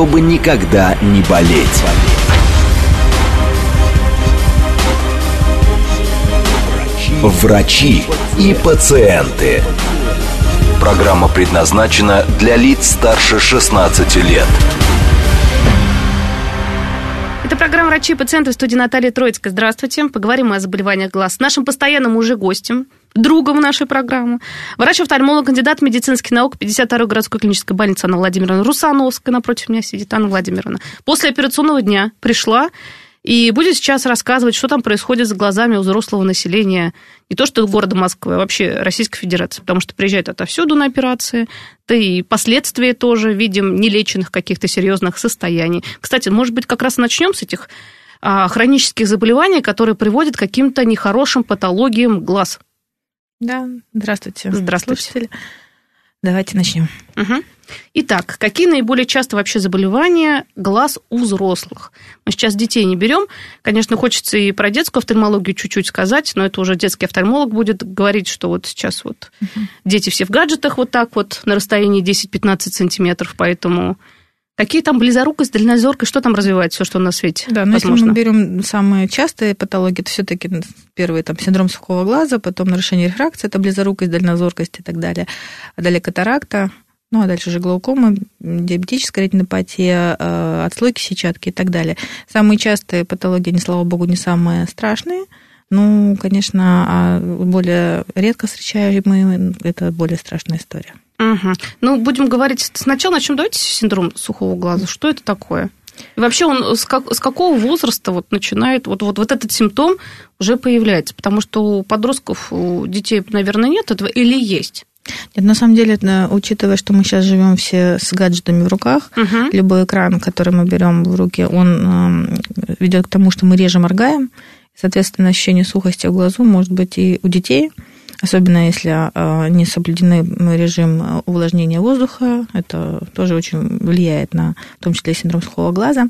чтобы никогда не болеть. Врачи и пациенты. Программа предназначена для лиц старше 16 лет. Это программа «Врачи и пациенты» в студии Наталья Троицкая. Здравствуйте. Поговорим мы о заболеваниях глаз с нашим постоянным уже гостем, другом нашей программы. Врач-офтальмолог, кандидат медицинских наук, 52-й городской клинической больницы Анна Владимировна Русановская. Напротив меня сидит Анна Владимировна. После операционного дня пришла и будет сейчас рассказывать, что там происходит с глазами у взрослого населения, не то что города Москвы, а вообще Российской Федерации, потому что приезжают отовсюду на операции, да и последствия тоже видим нелеченных каких-то серьезных состояний. Кстати, может быть, как раз начнем с этих а, хронических заболеваний, которые приводят к каким-то нехорошим патологиям глаз. Да, здравствуйте. Здравствуйте. Слушатели. Давайте начнем. Угу. Итак, какие наиболее часто вообще заболевания глаз у взрослых? Мы сейчас детей не берем. Конечно, хочется и про детскую офтальмологию чуть-чуть сказать, но это уже детский офтальмолог будет говорить, что вот сейчас вот угу. дети все в гаджетах вот так вот на расстоянии 10-15 сантиметров, поэтому Какие там близорукость, дальнозоркость, что там развивает все, что на свете? Да, но возможно? если мы берем самые частые патологии, то все-таки первый там синдром сухого глаза, потом нарушение рефракции, это близорукость, дальнозоркость и так далее. А далее катаракта, ну а дальше уже глаукома, диабетическая ретинопатия, э, отслойки сетчатки и так далее. Самые частые патологии, они, слава богу, не самые страшные. Ну, конечно, а более редко встречаемые, это более страшная история. Угу. Ну, будем говорить сначала, начнем, давайте синдром сухого глаза. Что это такое? И вообще он с, как, с какого возраста вот начинает, вот, вот, вот этот симптом уже появляется? Потому что у подростков, у детей, наверное, нет этого или есть? Нет, на самом деле, учитывая, что мы сейчас живем все с гаджетами в руках, угу. любой экран, который мы берем в руки, он ведет к тому, что мы реже моргаем. Соответственно, ощущение сухости в глазу может быть и у детей, особенно если а, не соблюдены режим увлажнения воздуха, это тоже очень влияет на, в том числе, синдром сухого глаза.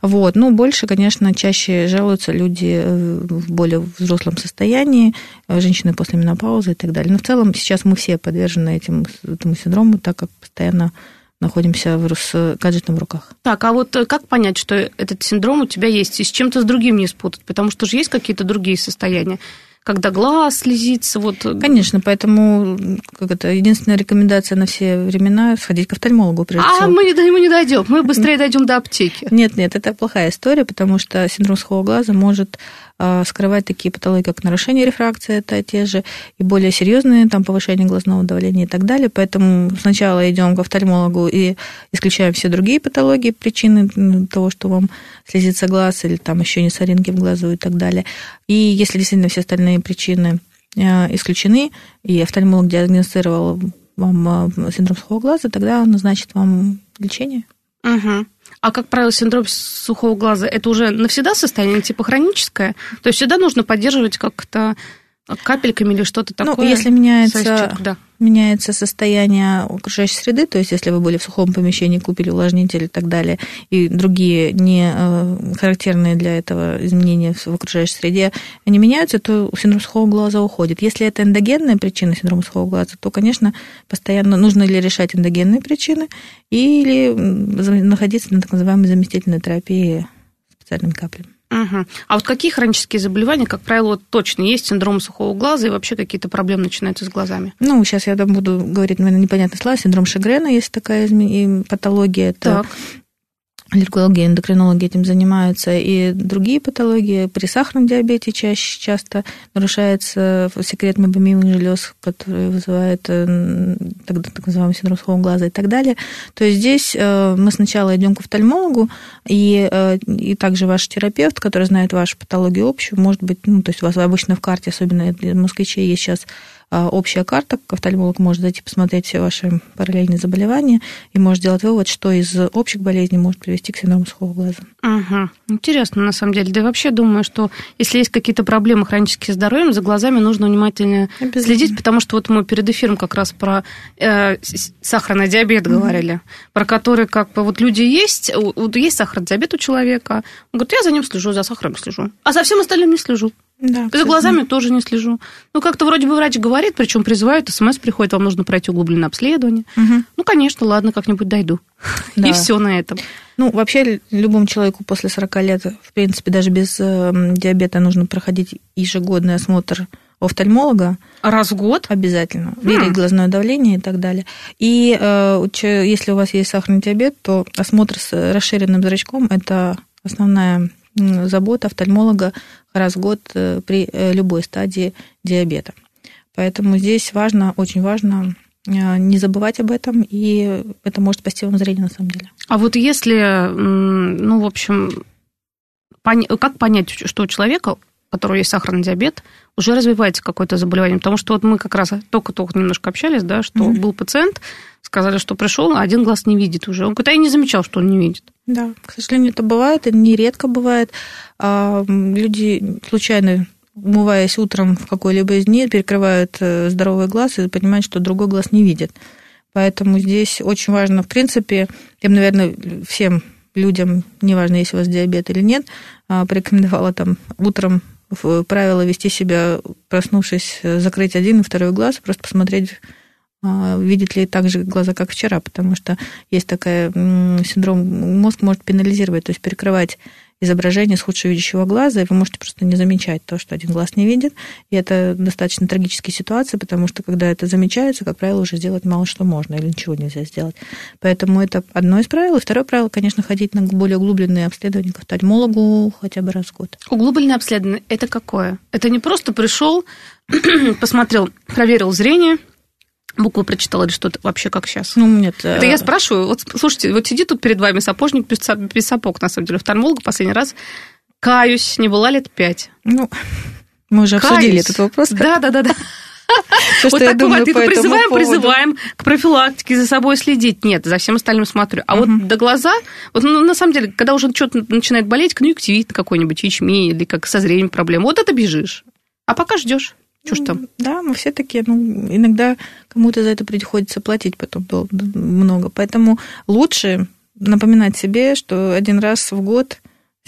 Вот. Ну, больше, конечно, чаще жалуются люди э, в более взрослом состоянии, э, женщины после менопаузы и так далее. Но в целом сейчас мы все подвержены этим, этому синдрому, так как постоянно находимся в, с гаджетом в руках. Так, а вот э, как понять, что этот синдром у тебя есть, и с чем-то с другим не спутать? Потому что же есть какие-то другие состояния когда глаз слезится. Вот. Конечно, поэтому как это, единственная рекомендация на все времена сходить к офтальмологу прежде а всего. А мы, не, мы не дойдем, мы быстрее дойдем до аптеки. Нет, нет, это плохая история, потому что синдром сухого глаза может скрывать такие патологии, как нарушение рефракции, это те же, и более серьезные, там, повышение глазного давления и так далее. Поэтому сначала идем к офтальмологу и исключаем все другие патологии, причины того, что вам слезится глаз или там еще не соринки в глазу и так далее. И если действительно все остальные причины а, исключены, и офтальмолог диагностировал вам а, синдром сухого глаза, тогда он назначит вам лечение. Угу. А, как правило, синдром сухого глаза – это уже навсегда состояние, типа хроническое? То есть всегда нужно поддерживать как-то капельками или что-то ну, такое? Ну, если меняется, да. меняется состояние окружающей среды, то есть если вы были в сухом помещении, купили увлажнитель и так далее, и другие не э, характерные для этого изменения в окружающей среде, они меняются, то синдром сухого глаза уходит. Если это эндогенная причина синдрома сухого глаза, то, конечно, постоянно нужно ли решать эндогенные причины или находиться на так называемой заместительной терапии специальными каплями. Угу. А вот какие хронические заболевания, как правило, точно есть синдром сухого глаза и вообще какие-то проблемы начинаются с глазами? Ну, сейчас я буду говорить, наверное, непонятные слова. Синдром Шегрена есть такая патология. Это так аллергологи, эндокринологи этим занимаются, и другие патологии. При сахарном диабете чаще часто нарушается секрет мебомимых желез, который вызывает э, так, так называемый синдром сухого глаза и так далее. То есть здесь э, мы сначала идем к офтальмологу, и, э, и также ваш терапевт, который знает вашу патологию общую, может быть, ну, то есть у вас обычно в карте, особенно москвичей, есть сейчас общая карта, офтальмолог может зайти посмотреть все ваши параллельные заболевания и может сделать вывод, что из общих болезней может привести к синдрому сухого глаза. Угу. Интересно, на самом деле. Да и вообще думаю, что если есть какие-то проблемы хронические с здоровьем, за глазами нужно внимательно следить, потому что вот мы перед эфиром как раз про э, сахарный диабет угу. говорили, про который как бы вот люди есть, вот есть сахарный диабет у человека, он говорит, я за ним слежу, за сахаром слежу, а за всем остальным не слежу. Да, За глазами тоже не слежу. Ну, как-то вроде бы врач говорит, причем призывает, смс приходит, вам нужно пройти углубленное обследование. Угу. Ну, конечно, ладно, как-нибудь дойду. Да. И все на этом. Ну, вообще, любому человеку после 40 лет, в принципе, даже без э, диабета нужно проходить ежегодный осмотр офтальмолога. Раз в год? Обязательно. Мерить mm. глазное давление и так далее. И э, если у вас есть сахарный диабет, то осмотр с расширенным зрачком – это основная забота офтальмолога раз в год э, при э, любой стадии диабета. Поэтому здесь важно, очень важно э, не забывать об этом, и это может спасти вам зрение на самом деле. А вот если, ну, в общем, как понять, что у человека, у которого есть сахарный диабет, уже развивается какое-то заболевание? Потому что вот мы как раз только-только немножко общались, да, что mm-hmm. был пациент, сказали, что пришел, а один глаз не видит уже. Он говорит, а я не замечал, что он не видит. Да, к сожалению, это бывает, это нередко бывает. А, люди случайно умываясь утром в какой-либо из дней, перекрывают э, здоровый глаз и понимают, что другой глаз не видит. Поэтому здесь очень важно, в принципе, я бы, наверное, всем людям, неважно, есть у вас диабет или нет, а, порекомендовала там утром правило вести себя, проснувшись, закрыть один и второй глаз, просто посмотреть а, видит ли так же глаза, как вчера, потому что есть такая синдром, мозг может пенализировать, то есть перекрывать изображение с худшего видящего глаза, и вы можете просто не замечать то, что один глаз не видит. И это достаточно трагические ситуации, потому что когда это замечается, как правило, уже сделать мало что можно или ничего нельзя сделать. Поэтому это одно из правил. И второе правило, конечно, ходить на более углубленные обследования к офтальмологу хотя бы раз в год. Углубленное обследование – это какое? Это не просто пришел, посмотрел, проверил зрение – буквы прочитала или что-то вообще как сейчас? Ну, нет. Это я спрашиваю, вот слушайте, вот сидит тут перед вами сапожник без, без сапог, на самом деле, офтальмолога последний раз, каюсь, не была лет пять. Ну, мы уже каюсь. обсудили этот вопрос. Да, да, да, да. Все, вот так думаю по призываем, поводу. призываем к профилактике, за собой следить. Нет, за всем остальным смотрю. А угу. вот до глаза, вот ну, на самом деле, когда уже что-то начинает болеть, конъюнктивит какой-нибудь, ячмень или как со зрением проблем, вот это бежишь. А пока ждешь. Что ж там? Да, мы все такие, ну, иногда кому-то за это приходится платить потом много. Поэтому лучше напоминать себе, что один раз в год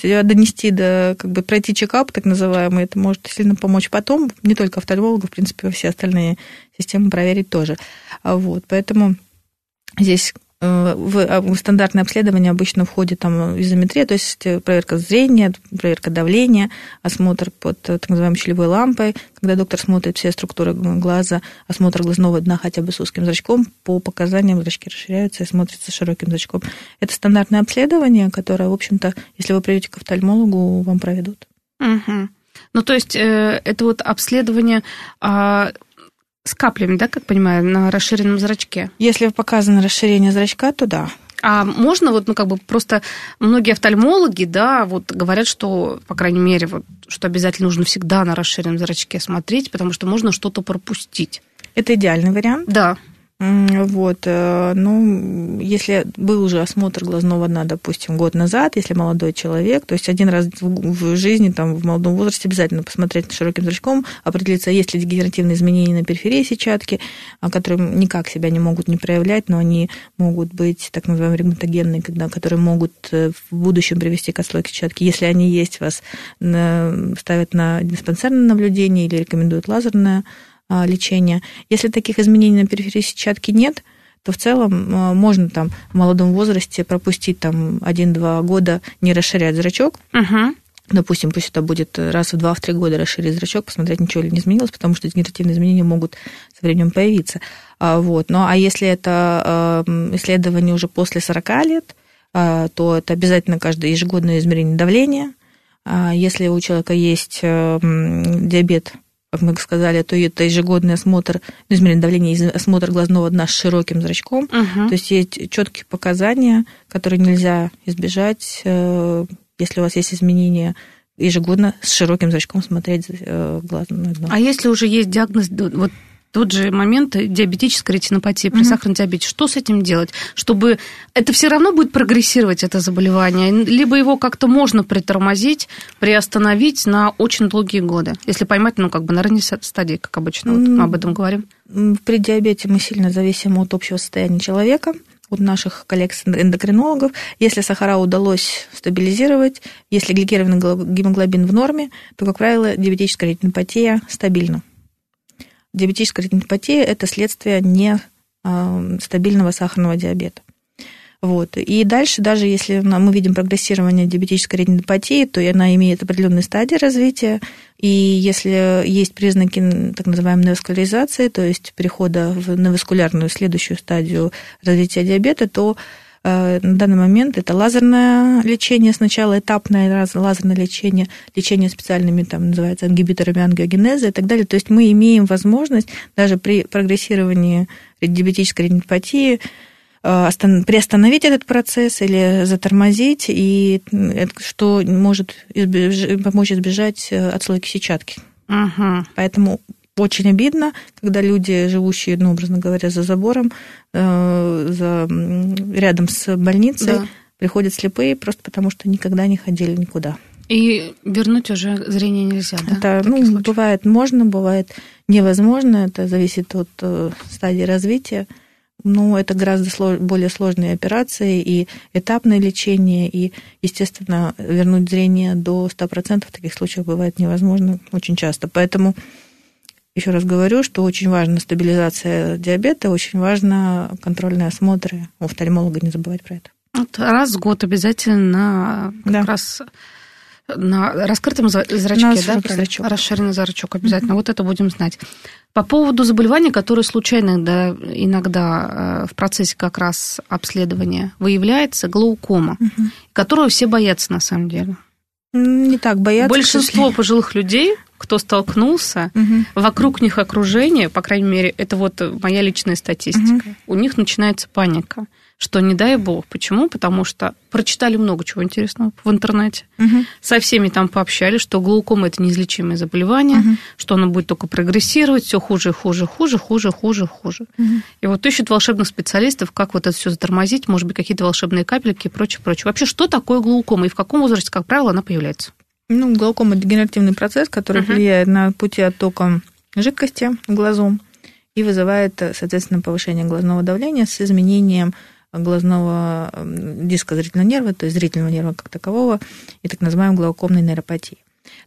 донести до, как бы пройти чекап, так называемый, это может сильно помочь потом, не только офтальмологу, в принципе, все остальные системы проверить тоже. А вот, поэтому здесь в стандартное обследование обычно входит там изометрия, то есть э, проверка зрения, проверка давления, осмотр под э, так называемой щелевой лампой, когда доктор смотрит все структуры глаза, осмотр глазного дна хотя бы с узким зрачком, по показаниям зрачки расширяются и смотрятся широким зрачком. Это стандартное обследование, которое, в общем-то, если вы придете к офтальмологу, вам проведут. Угу. Ну, то есть это вот обследование а, с каплями, да, как понимаю, на расширенном зрачке? Если показано расширение зрачка, то да. А можно вот, ну, как бы просто многие офтальмологи, да, вот говорят, что, по крайней мере, вот, что обязательно нужно всегда на расширенном зрачке смотреть, потому что можно что-то пропустить. Это идеальный вариант? Да. Вот, э, ну, если был уже осмотр глазного дна, допустим, год назад, если молодой человек, то есть один раз в жизни, там, в молодом возрасте обязательно посмотреть широким зрачком, определиться, есть ли дегенеративные изменения на периферии сетчатки, которые никак себя не могут не проявлять, но они могут быть так называемые регматогенные, когда, которые могут э, в будущем привести к отслойке сетчатки. Если они есть, вас ставят на диспансерное наблюдение или рекомендуют лазерное лечения. Если таких изменений на периферии сетчатки нет, то в целом а, можно там в молодом возрасте пропустить там 1-2 года, не расширять зрачок. Угу. Допустим, пусть это будет раз в 2-3 года расширить зрачок, посмотреть, ничего ли не изменилось, потому что дегенеративные изменения могут со временем появиться. А, вот. Ну, а если это исследование уже после 40 лет, то это обязательно каждое ежегодное измерение давления. Если у человека есть диабет как мы сказали, то это ежегодный осмотр, ну, измерение давления, осмотр глазного дна с широким зрачком. Угу. То есть есть четкие показания, которые нельзя избежать, э, если у вас есть изменения ежегодно с широким зрачком смотреть э, глазное дно. А если уже есть диагноз, вот тот же момент диабетической ретинопатии при mm-hmm. сахарном диабете. Что с этим делать? Чтобы это все равно будет прогрессировать, это заболевание, либо его как-то можно притормозить, приостановить на очень долгие годы, если поймать, ну, как бы на ранней стадии, как обычно, вот мы об этом говорим. При диабете мы сильно зависим от общего состояния человека от наших коллег-эндокринологов. Если сахара удалось стабилизировать, если гликированный гемоглобин в норме, то, как правило, диабетическая ретинопатия стабильна. Диабетическая ретинопатия – это следствие нестабильного сахарного диабета. Вот. И дальше, даже если мы видим прогрессирование диабетической ретинопатии, то она имеет определенные стадии развития. И если есть признаки так называемой неваскуляризации, то есть перехода в неваскулярную следующую стадию развития диабета, то на данный момент это лазерное лечение, сначала этапное лазерное лечение, лечение специальными, там, называется, ингибиторами ангиогенеза и так далее. То есть мы имеем возможность даже при прогрессировании диабетической ретинопатии Э, приостановить этот процесс или затормозить, и что может избеж... помочь избежать э, отслойки сетчатки. Угу. Поэтому очень обидно, когда люди, живущие, ну, образно говоря, за забором, э, за, рядом с больницей, да. приходят слепые просто потому, что никогда не ходили никуда. И вернуть уже зрение нельзя, да? Это, ну, случаев? бывает можно, бывает невозможно, это зависит от стадии развития. Ну, это гораздо слож, более сложные операции и этапное лечение, и, естественно, вернуть зрение до 100% в таких случаях бывает невозможно очень часто. Поэтому еще раз говорю, что очень важна стабилизация диабета, очень важно контрольные осмотры у офтальмолога, не забывать про это. Вот раз в год обязательно как да. раз на раскрытом зрачке, на да? Зрачок. Расширенный зрачок обязательно. Mm-hmm. Вот это будем знать. По поводу заболеваний, которые случайно иногда, иногда э, в процессе как раз обследования выявляется, глаукома, угу. которую все боятся на самом деле. Не так боятся. Большинство пожилых людей, кто столкнулся, угу. вокруг них окружение, по крайней мере, это вот моя личная статистика, угу. у них начинается паника что не дай бог. Почему? Потому что прочитали много чего интересного в интернете, угу. со всеми там пообщались, что глаукома это неизлечимое заболевание, угу. что оно будет только прогрессировать, все хуже, хуже, хуже, хуже, хуже, хуже. Угу. И вот ищут волшебных специалистов, как вот это все затормозить, может быть, какие-то волшебные капельки и прочее, прочее. Вообще, что такое глаукома и в каком возрасте, как правило, она появляется? Ну, глаукома – дегенеративный процесс, который угу. влияет на пути оттока жидкости глазом и вызывает, соответственно, повышение глазного давления с изменением глазного диска зрительного нерва, то есть зрительного нерва как такового, и так называемой глаукомной нейропатии.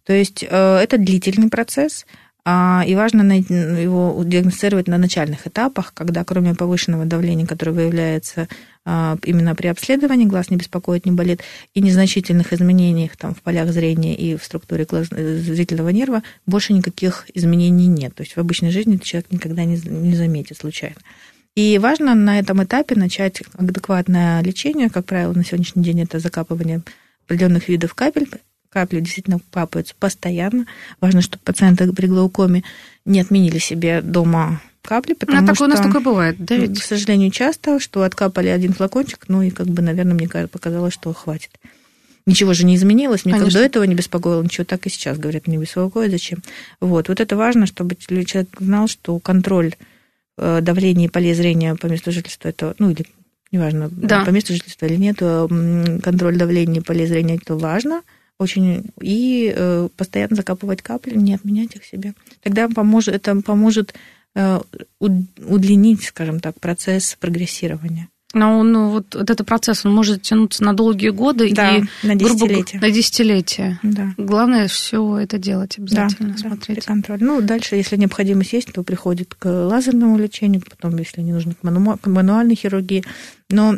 То есть э, это длительный процесс, и важно его диагностировать на начальных этапах, когда кроме повышенного давления, которое выявляется а, именно при обследовании, глаз не беспокоит, не болит, и незначительных изменений там, в полях зрения и в структуре глаз... Зрительного нерва, больше никаких изменений нет. То есть в обычной жизни человек никогда не, не заметит случайно. И важно на этом этапе начать адекватное лечение. Как правило, на сегодняшний день это закапывание определенных видов капель. Капли действительно капаются постоянно. Важно, чтобы пациенты при глаукоме не отменили себе дома капли, потому а что... у нас такое бывает, да ведь? К сожалению, часто, что откапали один флакончик, ну и как бы, наверное, мне показалось, что хватит. Ничего же не изменилось, никак Конечно. до этого не беспокоило, ничего так и сейчас, говорят, не беспокоит, зачем. Вот, вот это важно, чтобы человек знал, что контроль Э, давление и поле зрения по месту жительства, это, ну, или неважно, да. по месту жительства или нет, э, контроль давления и поле зрения, это важно очень, и э, постоянно закапывать капли, не отменять их себе. Тогда поможет, это поможет удлинить, скажем так, процесс прогрессирования. Но он, ну, вот, вот этот процесс, он может тянуться на долгие годы да, и на десятилетия. Грубо, на десятилетия. Да. Главное все это делать обязательно, да, смотреть. Да, контроль. Ну, дальше, если необходимость есть, то приходит к лазерному лечению, потом, если не нужно, к, ману... к мануальной хирургии. Но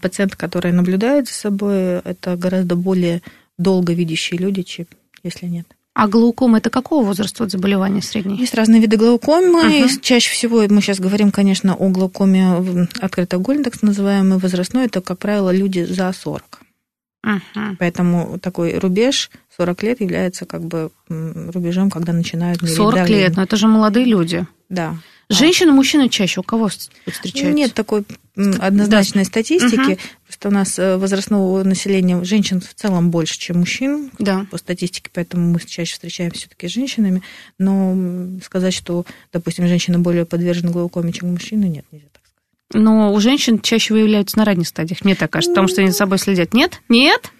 пациенты, которые наблюдают за собой, это гораздо более долго видящие люди, чем если нет. А глаукома это какого возраста вот заболевания средней? Есть разные виды глаукомы. Uh-huh. Чаще всего мы сейчас говорим, конечно, о глаукоме открытоугольной, так называемой, возрастной. Это, как правило, люди за 40. Uh-huh. Поэтому такой рубеж 40 лет является как бы рубежом, когда начинают 40 давление. лет, но это же молодые люди. Да. Женщины, мужчины чаще у кого встречаются? Нет такой однозначной да. статистики. Угу. Просто у нас э, возрастного населения женщин в целом больше, чем мужчин да. по статистике, поэтому мы чаще встречаемся все-таки с женщинами. Но сказать, что, допустим, женщины более подвержены глаукоме, чем мужчины, нет, нельзя так сказать. Но у женщин чаще выявляются на ранних стадиях, мне так кажется, потому что они за собой следят. Нет? Нет?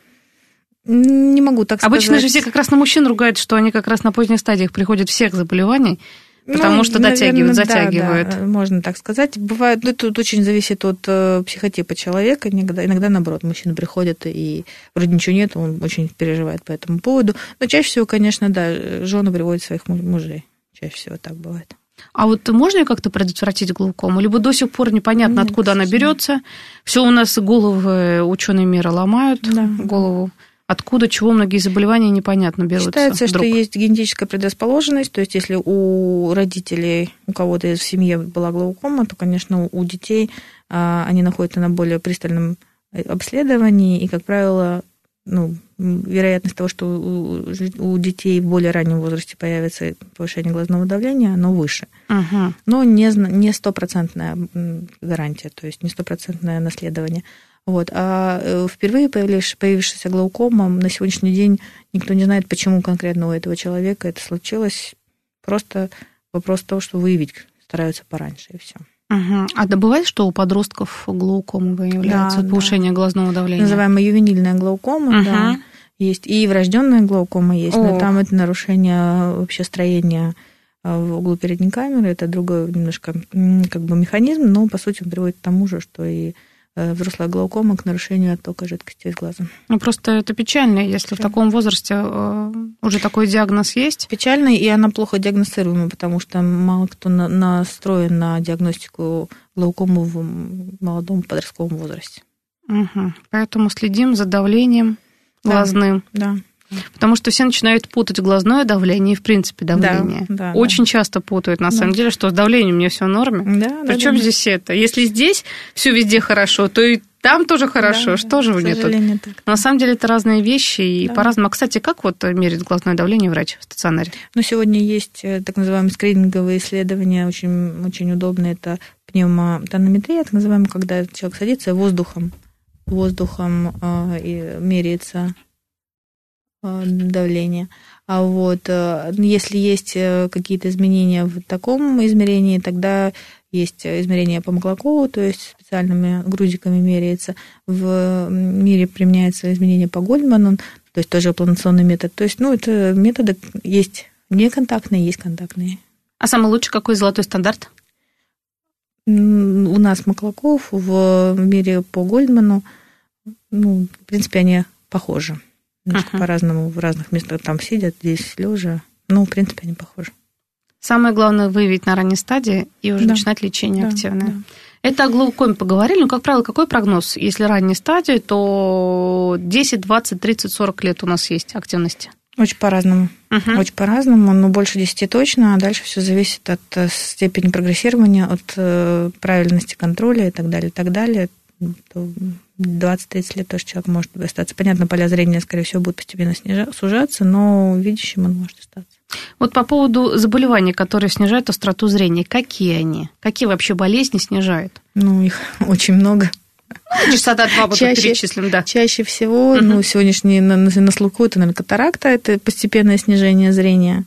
Не могу так Обычно сказать. Обычно же все как раз на мужчин ругают, что они как раз на поздних стадиях приходят всех заболеваний. Потому ну, что дотягивают, наверное, затягивают. Да, да, можно так сказать. Бывает, ну, тут очень зависит от э, психотипа человека. Иногда, иногда, наоборот, мужчина приходит и вроде ничего нет, он очень переживает по этому поводу. Но чаще всего, конечно, да, жены приводят своих мужей. Чаще всего так бывает. А вот можно как-то предотвратить глаукому? Либо до сих пор непонятно, Нет, откуда она берется. Все у нас головы ученые мира ломают да. голову откуда, чего многие заболевания непонятно берутся. Считается, вдруг. что есть генетическая предрасположенность, то есть если у родителей, у кого-то в семье была глаукома, то, конечно, у детей а, они находятся на более пристальном э, обследовании, и, как правило, ну, вероятность того, что у, детей в более раннем возрасте появится повышение глазного давления, оно выше. Угу. Но не, не стопроцентная гарантия, то есть не стопроцентное наследование. Вот. А э, впервые появившаяся глаукома на сегодняшний день никто не знает, почему конкретно у этого человека это случилось. Просто вопрос того, что выявить стараются пораньше, и все. Угу. А да бывает, что у подростков глаукома выявляется да, повышение да. глазного давления? Называемая ювенильная глаукома, угу. да. Есть и врожденная глаукома есть, О. но там это нарушение вообще строения э, в углу передней камеры, это другой немножко как бы механизм, но по сути он приводит к тому же, что и взрослая глаукома к нарушению оттока жидкости из глаза. Ну, просто это печально, если да. в таком возрасте э, уже такой диагноз есть. Печально, и она плохо диагностируема, потому что мало кто настроен на диагностику глаукомы в молодом подростковом возрасте. Угу. Поэтому следим за давлением глазным. Да. да. Потому что все начинают путать глазное давление и, в принципе, давление. Да, да, Очень да. часто путают, на да. самом деле, что с давлением у меня все в норме. Да, Причем да, да. здесь это? Если здесь все везде хорошо, то и там тоже хорошо. Да, что да, же вы мне тут? Так. Но на самом деле это разные вещи и да. по-разному. А, кстати, как вот мерить глазное давление врач в стационаре? Ну, сегодня есть э, так называемые скрининговые исследования, очень, очень удобные. Это пневмотонометрия, так называемая, когда человек садится воздухом, воздухом э, и меряется Э, давления. А вот э, если есть э, какие-то изменения в таком измерении, тогда есть измерение по Маклакову, то есть специальными грузиками меряется. В мире применяется изменение по Гольдману, то есть тоже планационный метод. То есть, ну, это методы есть неконтактные, есть контактные. А самый лучший какой золотой стандарт? У нас Маклаков, в мире по Гольдману, ну, в принципе, они похожи. Немножко uh-huh. по-разному в разных местах там сидят, здесь лежа. Ну, в принципе, они похожи. Самое главное выявить на ранней стадии и уже да. начинать лечение да, активное. Да. Это о глаукоме поговорили. Ну, как правило, какой прогноз? Если ранней стадии, то 10, 20, 30, 40 лет у нас есть активности. Очень по-разному. Uh-huh. Очень по-разному, но больше 10 точно, а дальше все зависит от э, степени прогрессирования, от э, правильности контроля и так далее, и так далее. 20-30 лет тоже человек может остаться. Понятно, поля зрения, скорее всего, будут постепенно снижаться, сужаться, но видящим он может остаться. Вот по поводу заболеваний, которые снижают остроту зрения, какие они? Какие вообще болезни снижают? Ну, их очень много. Частота два вот чаще, перечислим, да. Чаще всего, угу. ну, сегодняшний на, на слуху это, наверное, катаракта, это постепенное снижение зрения.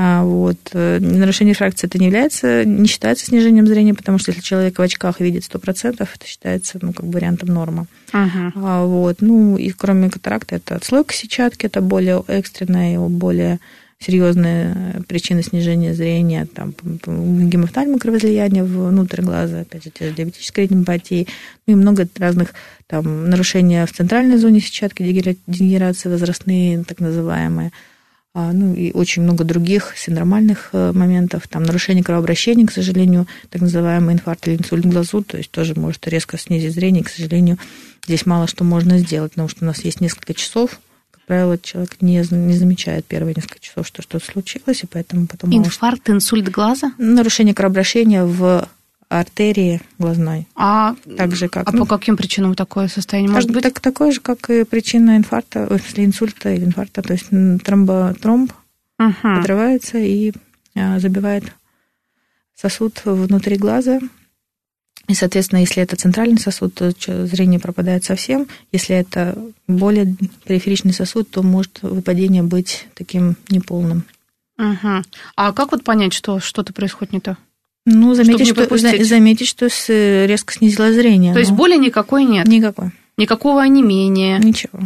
А вот. Э, нарушение фракции это не является, не считается снижением зрения, потому что если человек в очках видит 100%, это считается ну, как вариантом нормы. Uh-huh. А, вот. Ну, и кроме катаракты, это отслойка сетчатки, это более экстренная, более серьезная причина снижения зрения, там, гемофтальмы кровоизлияния внутрь глаза, опять же, диабетической ретинопатии, ну и много разных там, нарушения в центральной зоне сетчатки, дегенерации возрастные, так называемые, ну и очень много других синдромальных э, моментов, там нарушение кровообращения, к сожалению, так называемый инфаркт или инсульт в глазу, то есть тоже может резко снизить зрение, к сожалению, здесь мало что можно сделать, потому что у нас есть несколько часов, как правило, человек не, не замечает первые несколько часов, что что-то случилось, и поэтому потом... Инфаркт, мало... инсульт глаза? Нарушение кровообращения в артерии глазной. А, так же, как, а ну, по каким причинам такое состояние может так, быть? Так, такое же, как и причина инфаркта, если инсульта или инфаркта, то есть тромбо, тромб подрывается и а, забивает сосуд внутри глаза. И, соответственно, если это центральный сосуд, то зрение пропадает совсем. Если это более периферичный сосуд, то может выпадение быть таким неполным. Угу. А как вот понять, что что-то происходит не то? Ну, заметить, что, заметить, что резко снизило зрение. То есть боли никакой нет? Никакой. Никакого онемения? Ничего.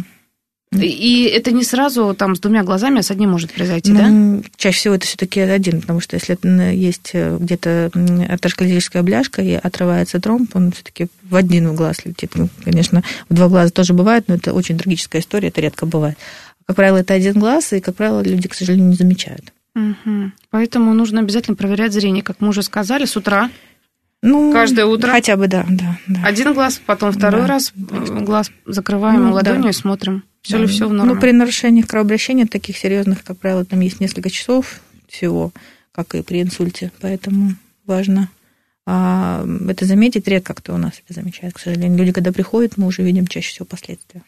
И это не сразу там с двумя глазами, а с одним может произойти, ну, да? Чаще всего это все-таки один, потому что если есть э, где-то атеросклеротическая бляшка и отрывается тромб, он все-таки в один глаз летит. Ну, конечно, в два глаза тоже бывает, но это очень трагическая история, это редко бывает. Как правило, это один глаз, и, как правило, люди, к сожалению, не замечают. Угу. Поэтому нужно обязательно проверять зрение, как мы уже сказали, с утра. Ну, Каждое утро? Хотя бы, да. да, да. Один глаз, потом второй да. раз э, глаз закрываем ну, ладонью да. и смотрим, все да. ли все в норме. Ну, при нарушении кровообращения таких серьезных, как правило, там есть несколько часов всего, как и при инсульте, поэтому важно а, это заметить. Редко кто у нас это замечает, к сожалению. Люди, когда приходят, мы уже видим чаще всего последствия,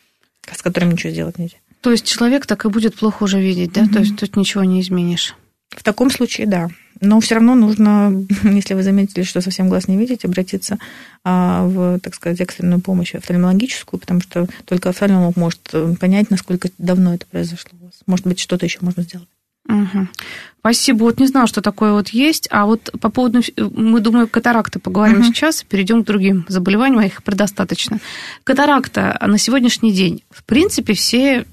с которыми ничего сделать нельзя. То есть человек так и будет плохо уже видеть, да? Угу. То есть тут ничего не изменишь. В таком случае, да. Но все равно нужно, если вы заметили, что совсем глаз не видите, обратиться а, в, так сказать, экстренную помощь офтальмологическую, потому что только офтальмолог может э, понять, насколько давно это произошло у вас. Может быть, что-то еще можно сделать. Угу. Спасибо. Вот не знала, что такое вот есть. А вот по поводу, мы, думаю, катаракты поговорим угу. сейчас, перейдем к другим заболеваниям, а их предостаточно. Катаракта на сегодняшний день, в принципе, все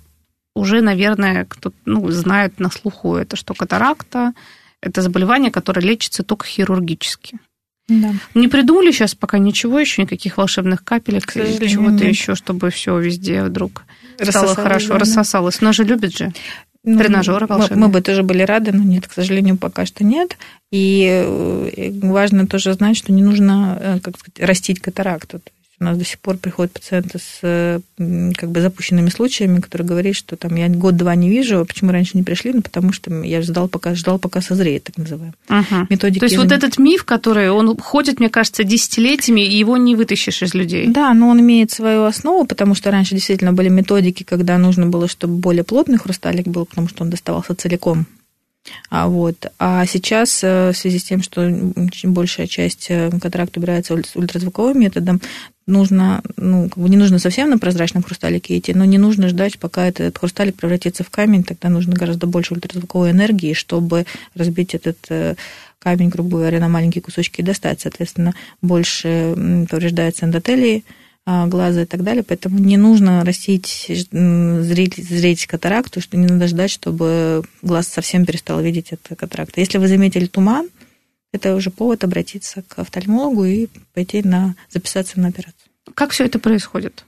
уже, наверное, кто ну, знает на слуху это, что катаракта – это заболевание, которое лечится только хирургически. Да. Не придумали сейчас пока ничего еще, никаких волшебных капелек или чего-то еще, чтобы все везде вдруг стало хорошо, да, рассосалось. Но же любят же. Ну, Тренажеры волшебные. Мы, мы бы тоже были рады, но нет, к сожалению, пока что нет. И э, важно тоже знать, что не нужно, э, как сказать, растить катаракту. У нас до сих пор приходят пациенты с как бы запущенными случаями, которые говорят, что там я год-два не вижу, а почему раньше не пришли? Ну, потому что я ждал, пока, ждал, пока созреет, так называемый. Угу. Методики То есть вот этот миф, который, он ходит, мне кажется, десятилетиями, и его не вытащишь из людей. Да, но он имеет свою основу, потому что раньше действительно были методики, когда нужно было, чтобы более плотный хрусталик был, потому что он доставался целиком вот. а сейчас э, в связи с тем, что большая часть э, катаракт убирается ультразвуковым методом, нужно, ну, как бы не нужно совсем на прозрачном хрусталике идти, но не нужно ждать, пока этот хрусталик превратится в камень, тогда нужно гораздо больше ультразвуковой энергии, чтобы разбить этот э, камень, грубо говоря, на маленькие кусочки и достать. Соответственно, больше повреждается эндотелии, а, глаза и так далее. Поэтому не нужно растить, зреть, зреть катаракту, что не надо ждать, чтобы глаз совсем перестал видеть эту катаракту. Если вы заметили туман, это уже повод обратиться к офтальмологу и пойти на, записаться на операцию. Как все это происходит?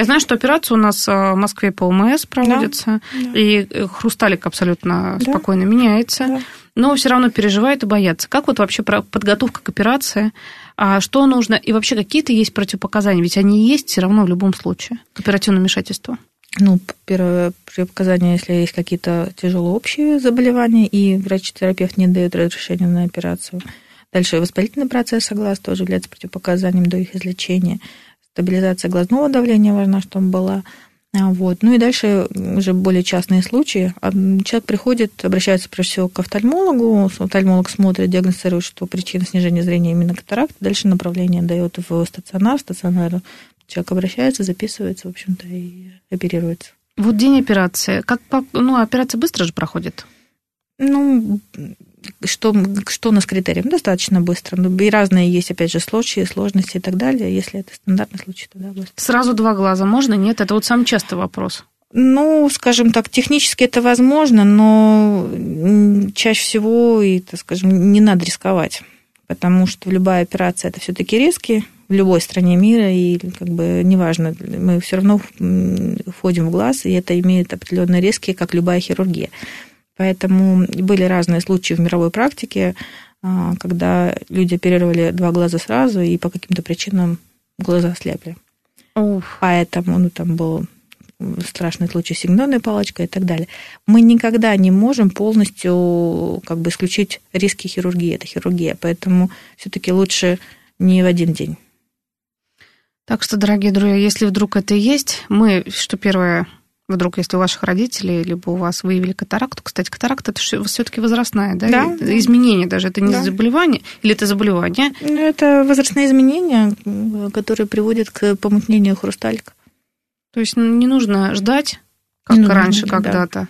Я знаю, что операция у нас а, в Москве по ОМС проводится, да, да. и э, хрусталик абсолютно да. спокойно меняется, да. но все равно переживают и боятся. Как вот вообще подготовка к операции? А что нужно? И вообще какие-то есть противопоказания? Ведь они есть все равно в любом случае к оперативному вмешательству. Ну, первое противопоказание, если есть какие-то тяжелые общие заболевания, и врач-терапевт не дает разрешения на операцию. Дальше воспалительный процесс глаз тоже является противопоказанием до их излечения. Стабилизация глазного давления важна, чтобы была. А, вот. Ну и дальше уже более частные случаи. Человек приходит, обращается прежде всего к офтальмологу, офтальмолог смотрит, диагностирует, что причина снижения зрения именно катаракт, дальше направление дает в стационар, стационар человек обращается, записывается, в общем-то, и оперируется. Вот день операции. Как, ну, операция быстро же проходит? Ну, что, что у нас критерием? Достаточно быстро. Ну, и разные есть, опять же, случаи, сложности и так далее. Если это стандартный случай, то да, быстро. Сразу два глаза можно? Нет? Это вот самый частый вопрос. Ну, скажем так, технически это возможно, но чаще всего, и, так скажем, не надо рисковать, потому что любая операция это все-таки риски в любой стране мира, и как бы неважно, мы все равно входим в глаз, и это имеет определенные риски, как любая хирургия. Поэтому были разные случаи в мировой практике, а, когда люди оперировали два глаза сразу и по каким-то причинам глаза слепли. Уф. Поэтому ну, там был страшный случай с сигнальной палочкой и так далее. Мы никогда не можем полностью как бы исключить риски хирургии. Это хирургия. Поэтому все-таки лучше не в один день. Так что, дорогие друзья, если вдруг это есть, мы, что первое, Вдруг, если у ваших родителей, либо у вас выявили катаракту. Кстати, катаракта это все-таки возрастная, да? Да. Изменение даже. Это не Да. заболевание или это заболевание? Ну, Это возрастные изменения, которые приводят к помутнению хрусталика. То есть ну, не нужно ждать, как Не раньше ждать, да. когда-то.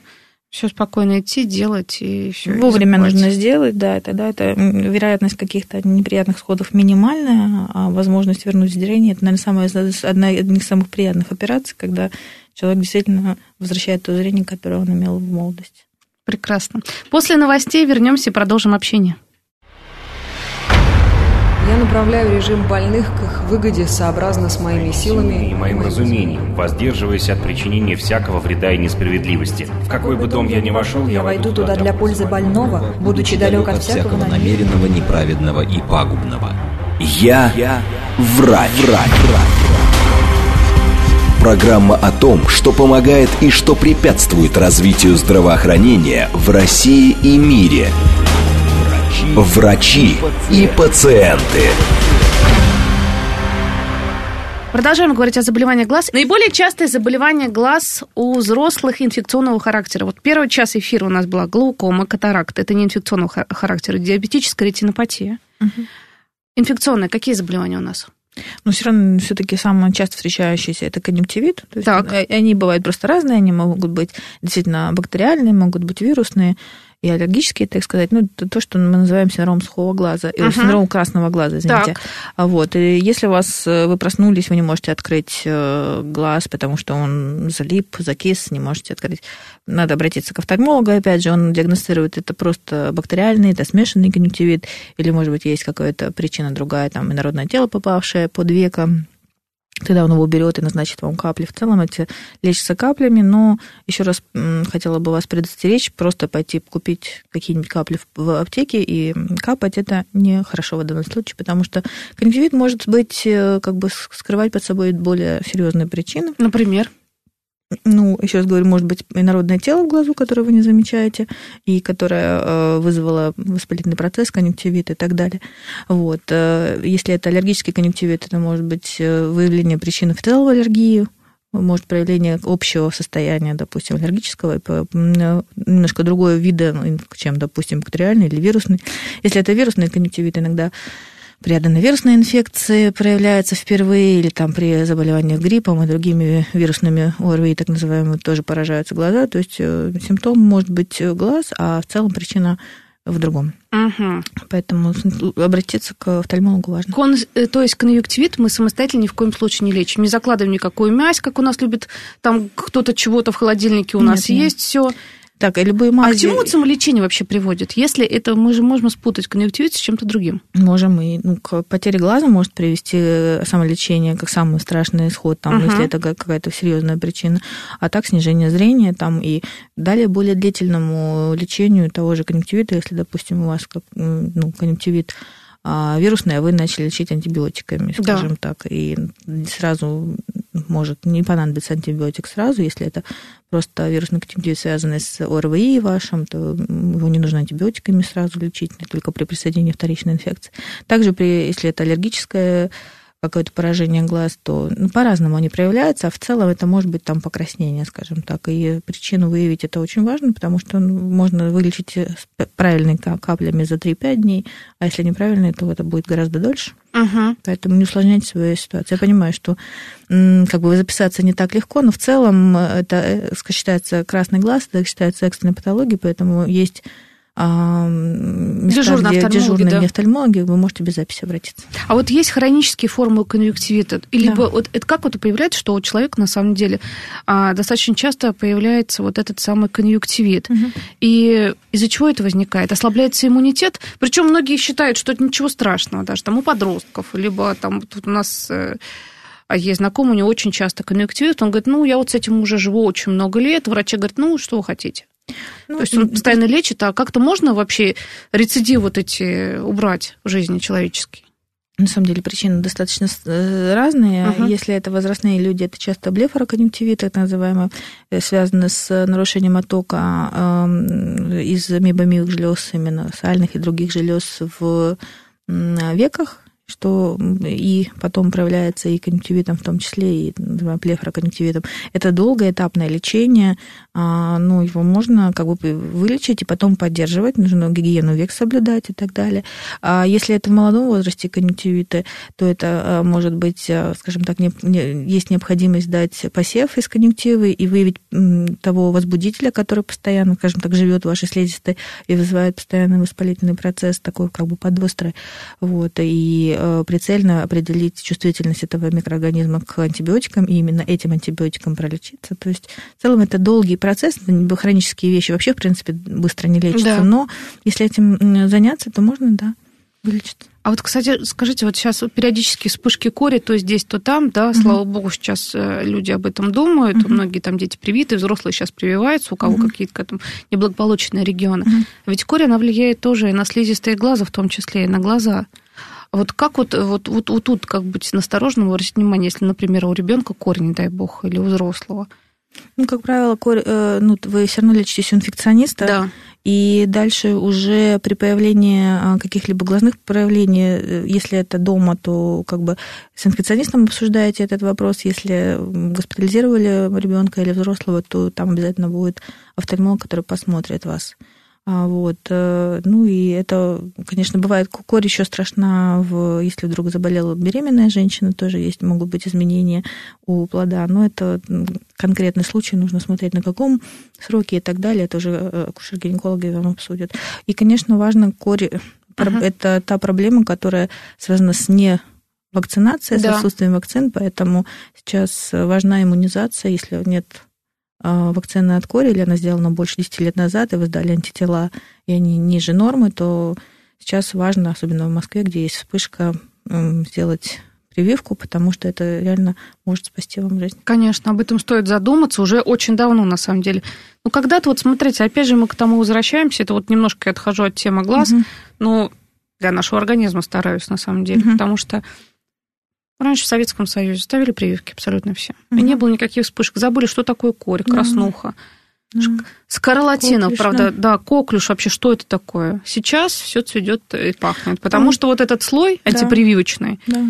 Все спокойно идти, делать и все. Вовремя нужно сделать, да, и тогда это вероятность каких-то неприятных сходов минимальная, а возможность вернуть зрение это, наверное, самая, одна из самых приятных операций, когда человек действительно возвращает то зрение, которое он имел в молодости. Прекрасно. После новостей вернемся и продолжим общение. Я направляю режим больных к их выгоде сообразно с моими силами и моим разумением, воздерживаясь от причинения всякого вреда и несправедливости. В какой бы дом я ни вошел, Я войду туда для пользы больного, будучи далек от всякого намеренного, неправедного и пагубного. Я, врач. врач. Программа о том, что помогает и что препятствует развитию здравоохранения в России и мире. Врачи и пациенты. Продолжаем говорить о заболеваниях глаз. Наиболее частое заболевание глаз у взрослых инфекционного характера. Вот первый час эфира у нас была глаукома, катаракта. Это не инфекционного ха- характера. Диабетическая ретинопатия. Инфекционные. Какие заболевания у нас? Но все равно все-таки самое часто встречающееся это конъюнктивит. Так. э, Они бывают просто разные, они могут быть действительно бактериальные, могут быть вирусные и аллергические, так сказать. Ну, то, что мы называем синдром сухого глаза, Мгм. синдром красного глаза, извините. Так. А Вот. И если у вас э, вы проснулись, вы не можете открыть э, глаз, потому что он залип, закис, не можете открыть. Надо обратиться к офтальмологу, опять же, он диагностирует это просто бактериальный, это смешанный конъюнктивит, или, может быть, есть какая-то причина другая, там, инородное тело, попавшее под веко, Тогда он его берет и назначит вам капли. В целом эти лечатся каплями, но еще раз хотела бы вас предостеречь, просто пойти купить какие-нибудь капли в- аптеке и капать это нехорошо в данном случае, потому что конъюнктивит может быть, э, как бы скрывать под собой более серьезные причины. Например? Ну, еще раз говорю, может быть инородное тело в глазу, которое вы не замечаете, и которое э, вызвало воспалительный процесс, конъюнктивит и так далее. Вот. э, Если это аллергический конъюнктивит, это может быть э, выявление причины фитиловой аллергии, может проявление общего состояния, допустим, аллергического, немножко другое вида, ну, чем, допустим, бактериальный или вирусный. Если это вирусный конъюнктивит, иногда при аденовирусной инфекции проявляется впервые, или там при заболеваниях гриппом и другими вирусными ОРВИ, так называемыми, тоже поражаются глаза. То есть э, симптом может быть глаз, а в целом причина в другом. Мгм. Поэтому обратиться к офтальмологу важно. Кон- э, то есть конъюнктивит мы самостоятельно ни в коем случае не лечим. Не закладываем никакую мязь, как у нас любит там кто-то чего-то в холодильнике у Нет, нас нет. есть все. Так, и любые А к мази... чему вот самолечение вообще приводит? Если это мы же можем спутать конъюнктивит с чем-то другим. Можем и ну, к потере глаза может привести э, самолечение как самый страшный исход, там, Мгм. если это ка- какая-то серьезная причина. А так снижение зрения там, и далее более длительному лечению того же конъюнктивита, если, допустим, у вас как, ну, конъюнктивит а, вирусный, а вы начали лечить антибиотиками, Да. скажем так, и сразу может не понадобиться антибиотик сразу, если это просто вирусный конъюнктивит, связанный с ОРВИ вашим, то его не нужно антибиотиками сразу лечить, только при присоединении вторичной инфекции. Также, при, если это аллергическое какое-то поражение глаз, то ну, по-разному они проявляются, а в целом это может быть там покраснение, скажем так. И причину выявить это очень важно, потому что ну, можно вылечить э, с правильными ка- каплями за 3-5 дней, а если неправильные, то это будет гораздо дольше. Угу. Поэтому не усложняйте свою ситуацию. Я понимаю, что как бы записаться не так легко, но в целом э, это э, считается красный глаз, это считается экстренной патологией, поэтому есть места, Дежурные где офтальмологи, дежурные да. офтальмологи, вы можете без записи обратиться. А вот есть хронические формы конъюнктивита. И Да. вот это как вот появляется, что у человека на самом деле а, достаточно часто появляется вот этот самый конъюнктивит. И из-за чего это возникает? Ослабляется иммунитет. Причем многие считают, что это ничего страшного, даже там у подростков, либо там тут у нас э, а есть знакомый, у него очень часто конъюнктивит. Он говорит, ну, я вот с этим уже живу очень много лет. Врачи говорят, ну, что вы хотите? Ну, То есть он постоянно лечит, а как-то можно вообще рецидивы вот эти убрать в жизни человеческой? На самом деле причины достаточно э, разные. Мгм. Если это возрастные люди, это часто блефороконъюнктивит, так называемый, э, связанный с нарушением оттока эм, из мебомиевых желез, именно сальных и других желез в веках, что и потом проявляется и конъюнктивитом в том числе, и плефроконъюнктивитом. Это долгое этапное лечение, а, ну, его можно как бы вылечить и потом поддерживать, нужно гигиену век соблюдать и так далее. А если это в молодом возрасте конъюнктивиты, то это а, может быть, а, скажем так, не, не, есть необходимость дать посев из конъюнктивы и выявить того возбудителя, который постоянно, скажем так, живет в вашей слизистой и вызывает постоянный воспалительный процесс, такой как бы подострый. Вот, и прицельно определить чувствительность этого микроорганизма к антибиотикам и именно этим антибиотикам пролечиться. То есть в целом это долгий процесс, хронические вещи вообще, в принципе, быстро не лечатся, да. но если этим заняться, то можно, да, вылечиться. А вот, кстати, скажите, вот сейчас периодически вспышки кори, то здесь, то там, да, mm слава богу, сейчас э, люди об этом думают, mm многие там дети привиты, взрослые сейчас прививаются, у кого mm какие-то там неблагополучные регионы. mm Ведь кори, она влияет тоже и на слизистые глаза, в том числе и на глаза. Вот как вот, вот, вот, вот тут как быть настороженным, обратить внимание, если, например, у ребенка корень, не дай бог, или у взрослого? Ну, как правило, э, ну, вы все равно лечитесь у инфекциониста. Да. И дальше уже при появлении а, каких-либо глазных проявлений, э, если это дома, то как бы с инфекционистом обсуждаете этот вопрос. Если госпитализировали ребенка или взрослого, то там обязательно будет офтальмолог, который посмотрит вас. А, вот. Э, ну и это, конечно, бывает, корь еще страшна, в, если вдруг заболела беременная женщина, тоже есть, могут быть изменения у плода, но это конкретный случай, нужно смотреть на каком сроке и так далее, это уже э, акушер-гинекологи вам обсудят. И, конечно, важно, корь uh-huh. это та проблема, которая связана с не вакцинацией, да. с отсутствием вакцин, поэтому сейчас важна иммунизация, если нет а, вакцина от кори, она сделана больше 10 лет назад, и вы сдали антитела, и они ниже нормы, то сейчас важно, особенно в Москве, где есть вспышка, сделать прививку, потому что это реально может спасти вам жизнь. Конечно, об этом стоит задуматься уже очень давно, на самом деле. Ну, когда-то, вот смотрите, опять же мы к тому возвращаемся, это вот немножко я отхожу от темы глаз, угу. но для нашего организма стараюсь, на самом деле, угу. потому что Раньше в Советском Союзе ставили прививки абсолютно все. Mm-hmm. И не было никаких вспышек. Забыли, что такое корь, краснуха. Mm-hmm. Скарлатина, коклюш, правда, да. да, коклюш вообще, что это такое? Сейчас все цветет и пахнет, потому mm-hmm. что вот этот слой антипрививочный. Да.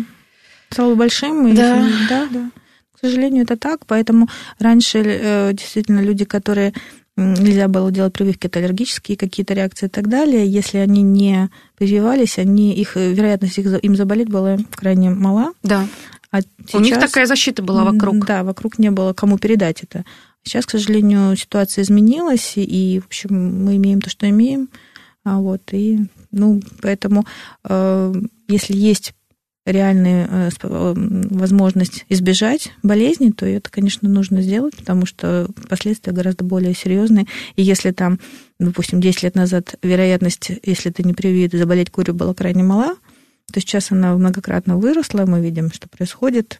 Стал большим. И да. да, да. К сожалению, это так. Поэтому раньше э, действительно люди, которые нельзя было делать прививки от аллергические какие-то реакции и так далее. Если они не прививались, они, их вероятность их, им заболеть была крайне мала. Да. А сейчас, У них такая защита была вокруг. Да, вокруг не было кому передать это. Сейчас, к сожалению, ситуация изменилась, и, в общем, мы имеем то, что имеем. А вот, и, ну, поэтому, э, если есть реальная э, э, возможность избежать болезни, то это, конечно, нужно сделать, потому что последствия гораздо более серьезные. И если там, допустим, 10 лет назад вероятность, если ты не привит, заболеть курью была крайне мала, то сейчас она многократно выросла, мы видим, что происходит.